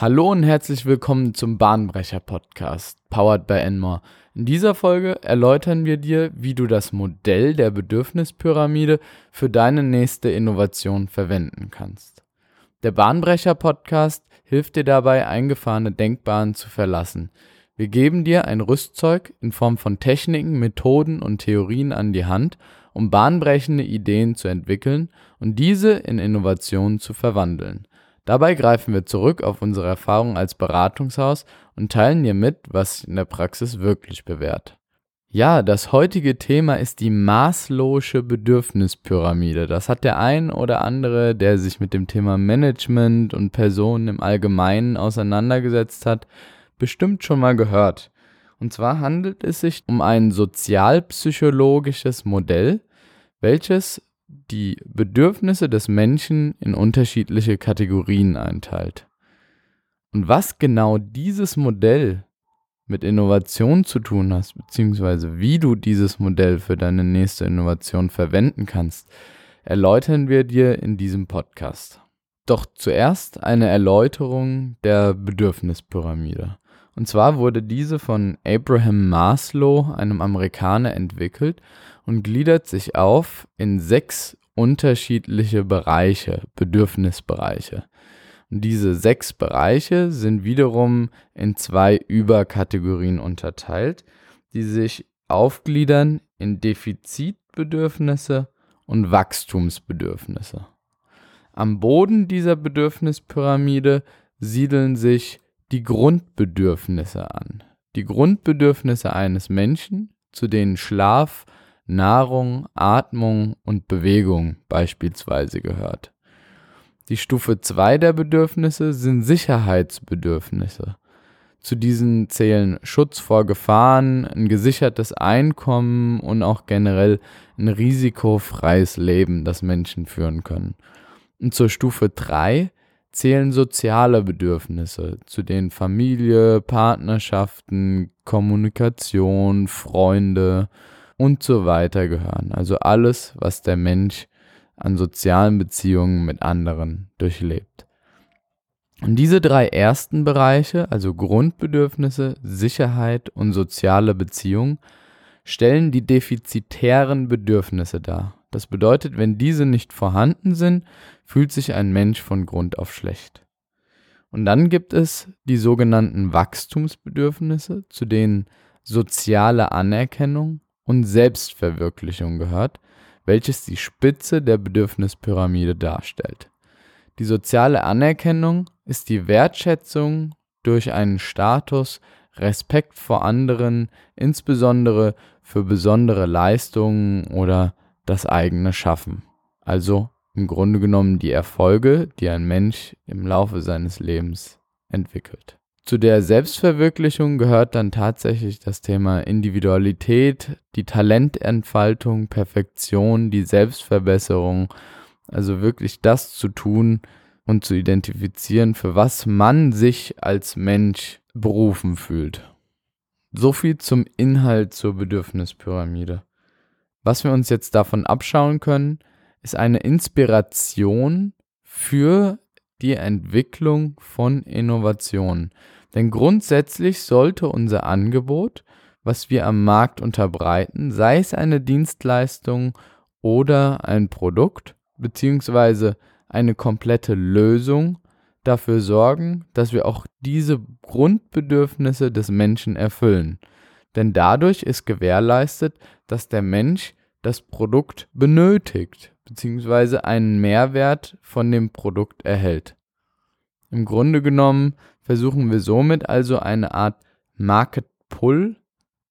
Hallo und herzlich willkommen zum Bahnbrecher Podcast, powered by Enmore. In dieser Folge erläutern wir dir, wie du das Modell der Bedürfnispyramide für deine nächste Innovation verwenden kannst. Der Bahnbrecher Podcast hilft dir dabei, eingefahrene Denkbahnen zu verlassen. Wir geben dir ein Rüstzeug in Form von Techniken, Methoden und Theorien an die Hand, um bahnbrechende Ideen zu entwickeln und diese in Innovationen zu verwandeln. Dabei greifen wir zurück auf unsere Erfahrung als Beratungshaus und teilen dir mit, was sich in der Praxis wirklich bewährt. Ja, das heutige Thema ist die maßlose Bedürfnispyramide. Das hat der ein oder andere, der sich mit dem Thema Management und Personen im Allgemeinen auseinandergesetzt hat, bestimmt schon mal gehört. Und zwar handelt es sich um ein sozialpsychologisches Modell, welches die Bedürfnisse des Menschen in unterschiedliche Kategorien einteilt. Und was genau dieses Modell mit Innovation zu tun hat, beziehungsweise wie du dieses Modell für deine nächste Innovation verwenden kannst, erläutern wir dir in diesem Podcast. Doch zuerst eine Erläuterung der Bedürfnispyramide. Und zwar wurde diese von Abraham Maslow, einem Amerikaner, entwickelt und gliedert sich auf in sechs unterschiedliche Bereiche, Bedürfnisbereiche. Und diese sechs Bereiche sind wiederum in zwei Überkategorien unterteilt, die sich aufgliedern in Defizitbedürfnisse und Wachstumsbedürfnisse. Am Boden dieser Bedürfnispyramide siedeln sich die Grundbedürfnisse an. Die Grundbedürfnisse eines Menschen, zu denen Schlaf, Nahrung, Atmung und Bewegung beispielsweise gehört. Die Stufe 2 der Bedürfnisse sind Sicherheitsbedürfnisse. Zu diesen zählen Schutz vor Gefahren, ein gesichertes Einkommen und auch generell ein risikofreies Leben, das Menschen führen können. Und zur Stufe 3 zählen soziale Bedürfnisse, zu denen Familie, Partnerschaften, Kommunikation, Freunde und so weiter gehören. Also alles, was der Mensch an sozialen Beziehungen mit anderen durchlebt. Und diese drei ersten Bereiche, also Grundbedürfnisse, Sicherheit und soziale Beziehungen, stellen die defizitären Bedürfnisse dar. Das bedeutet, wenn diese nicht vorhanden sind, fühlt sich ein Mensch von Grund auf schlecht. Und dann gibt es die sogenannten Wachstumsbedürfnisse, zu denen soziale Anerkennung und Selbstverwirklichung gehört, welches die Spitze der Bedürfnispyramide darstellt. Die soziale Anerkennung ist die Wertschätzung durch einen Status, Respekt vor anderen, insbesondere für besondere Leistungen oder das eigene Schaffen. Also im Grunde genommen die Erfolge, die ein Mensch im Laufe seines Lebens entwickelt. Zu der Selbstverwirklichung gehört dann tatsächlich das Thema Individualität, die Talententfaltung, Perfektion, die Selbstverbesserung, also wirklich das zu tun und zu identifizieren, für was man sich als Mensch berufen fühlt. So viel zum Inhalt zur Bedürfnispyramide. Was wir uns jetzt davon abschauen können, ist eine Inspiration für die Entwicklung von Innovationen. Denn grundsätzlich sollte unser Angebot, was wir am Markt unterbreiten, sei es eine Dienstleistung oder ein Produkt, beziehungsweise eine komplette Lösung, dafür sorgen, dass wir auch diese Grundbedürfnisse des Menschen erfüllen. Denn dadurch ist gewährleistet, dass der Mensch das Produkt benötigt, beziehungsweise einen Mehrwert von dem Produkt erhält. Im Grunde genommen versuchen wir somit also eine Art Market Pull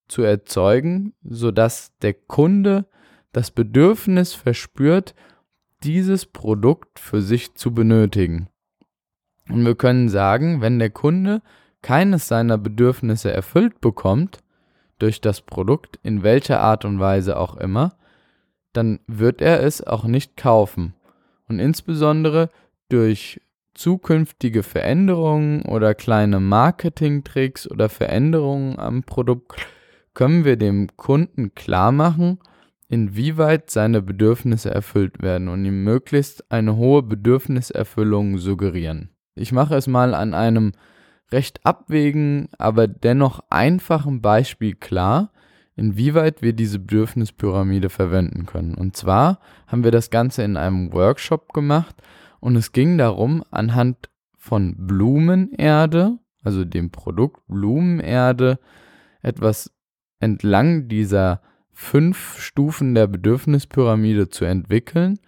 zu erzeugen, sodass der Kunde das Bedürfnis verspürt, dieses Produkt für sich zu benötigen. Und wir können sagen, wenn der Kunde keines seiner Bedürfnisse erfüllt bekommt, durch das Produkt, in welcher Art und Weise auch immer, dann wird er es auch nicht kaufen. Und insbesondere durch zukünftige Veränderungen oder kleine Marketingtricks oder Veränderungen am Produkt können wir dem Kunden klar machen, inwieweit seine Bedürfnisse erfüllt werden und ihm möglichst eine hohe Bedürfniserfüllung suggerieren. Ich mache es mal an einem recht abwägen, aber dennoch einfachen Beispiel klar, inwieweit wir diese Bedürfnispyramide verwenden können. Und zwar haben wir das Ganze in einem Workshop gemacht und es ging darum, anhand von Blumenerde, also dem Produkt Blumenerde, etwas entlang dieser fünf Stufen der Bedürfnispyramide zu entwickeln,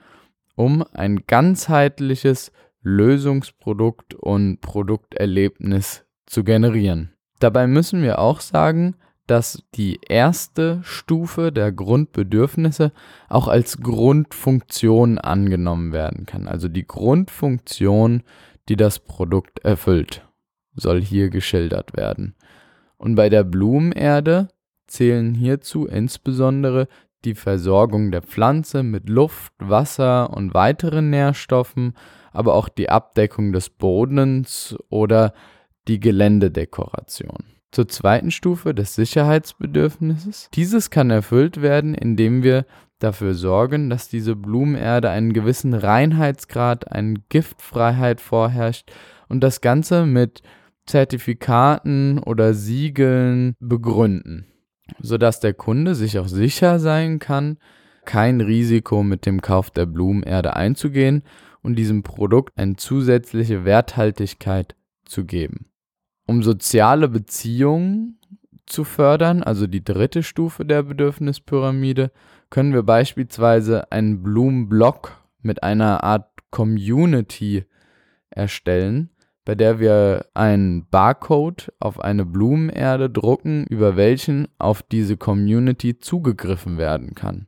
um ein ganzheitliches Lösungsprodukt und Produkterlebnis zu generieren. Dabei müssen wir auch sagen, dass die erste Stufe der Grundbedürfnisse auch als Grundfunktion angenommen werden kann. Also die Grundfunktion, die das Produkt erfüllt, soll hier geschildert werden. Und bei der Blumenerde zählen hierzu insbesondere die Versorgung der Pflanze mit Luft, Wasser und weiteren Nährstoffen, aber auch die Abdeckung des Bodens oder die Geländedekoration. Zur zweiten Stufe des Sicherheitsbedürfnisses. Dieses kann erfüllt werden, indem wir dafür sorgen, dass diese Blumenerde einen gewissen Reinheitsgrad, eine Giftfreiheit vorherrscht und das Ganze mit Zertifikaten oder Siegeln begründen sodass der Kunde sich auch sicher sein kann, kein Risiko mit dem Kauf der Blumenerde einzugehen und diesem Produkt eine zusätzliche Werthaltigkeit zu geben. Um soziale Beziehungen zu fördern, also die dritte Stufe der Bedürfnispyramide, können wir beispielsweise einen Blumenblock mit einer Art Community erstellen, bei der wir einen Barcode auf eine Blumenerde drucken, über welchen auf diese Community zugegriffen werden kann,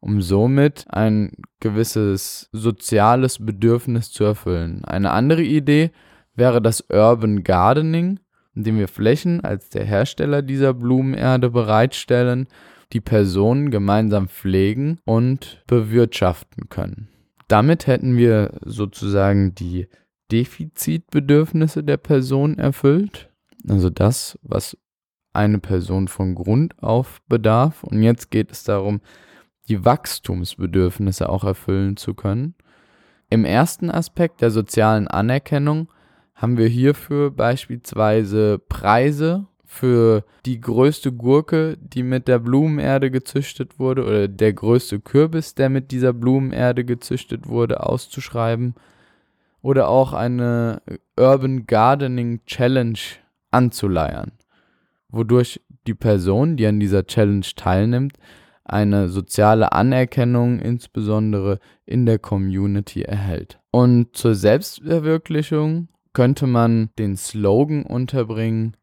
um somit ein gewisses soziales Bedürfnis zu erfüllen. Eine andere Idee wäre das Urban Gardening, indem wir Flächen als der Hersteller dieser Blumenerde bereitstellen, die Personen gemeinsam pflegen und bewirtschaften können. Damit hätten wir sozusagen die Defizitbedürfnisse der Person erfüllt. Also das, was eine Person von Grund auf bedarf. Und jetzt geht es darum, die Wachstumsbedürfnisse auch erfüllen zu können. Im ersten Aspekt der sozialen Anerkennung haben wir hierfür beispielsweise Preise für die größte Gurke, die mit der Blumenerde gezüchtet wurde, oder der größte Kürbis, der mit dieser Blumenerde gezüchtet wurde, auszuschreiben oder auch eine Urban Gardening Challenge anzuleiern, wodurch die Person, die an dieser Challenge teilnimmt, eine soziale Anerkennung insbesondere in der Community erhält. Und zur Selbstverwirklichung könnte man den Slogan unterbringen,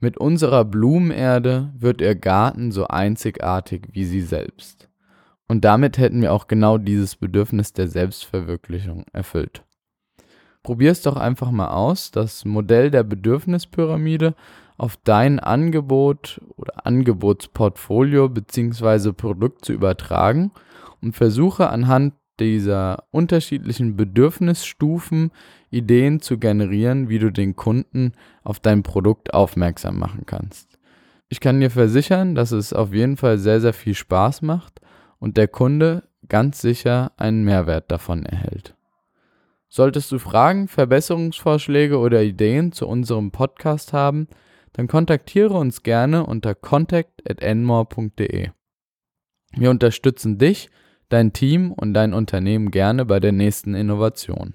mit unserer Blumenerde wird Ihr Garten so einzigartig wie Sie selbst. Und damit hätten wir auch genau dieses Bedürfnis der Selbstverwirklichung erfüllt. Probier es doch einfach mal aus, das Modell der Bedürfnispyramide auf dein Angebot oder Angebotsportfolio bzw. Produkt zu übertragen und versuche anhand dieser unterschiedlichen Bedürfnisstufen Ideen zu generieren, wie du den Kunden auf dein Produkt aufmerksam machen kannst. Ich kann dir versichern, dass es auf jeden Fall sehr, sehr viel Spaß macht und der Kunde ganz sicher einen Mehrwert davon erhält. Solltest du Fragen, Verbesserungsvorschläge oder Ideen zu unserem Podcast haben, dann kontaktiere uns gerne unter contact@enmore.de. Wir unterstützen dich, dein Team und dein Unternehmen gerne bei der nächsten Innovation.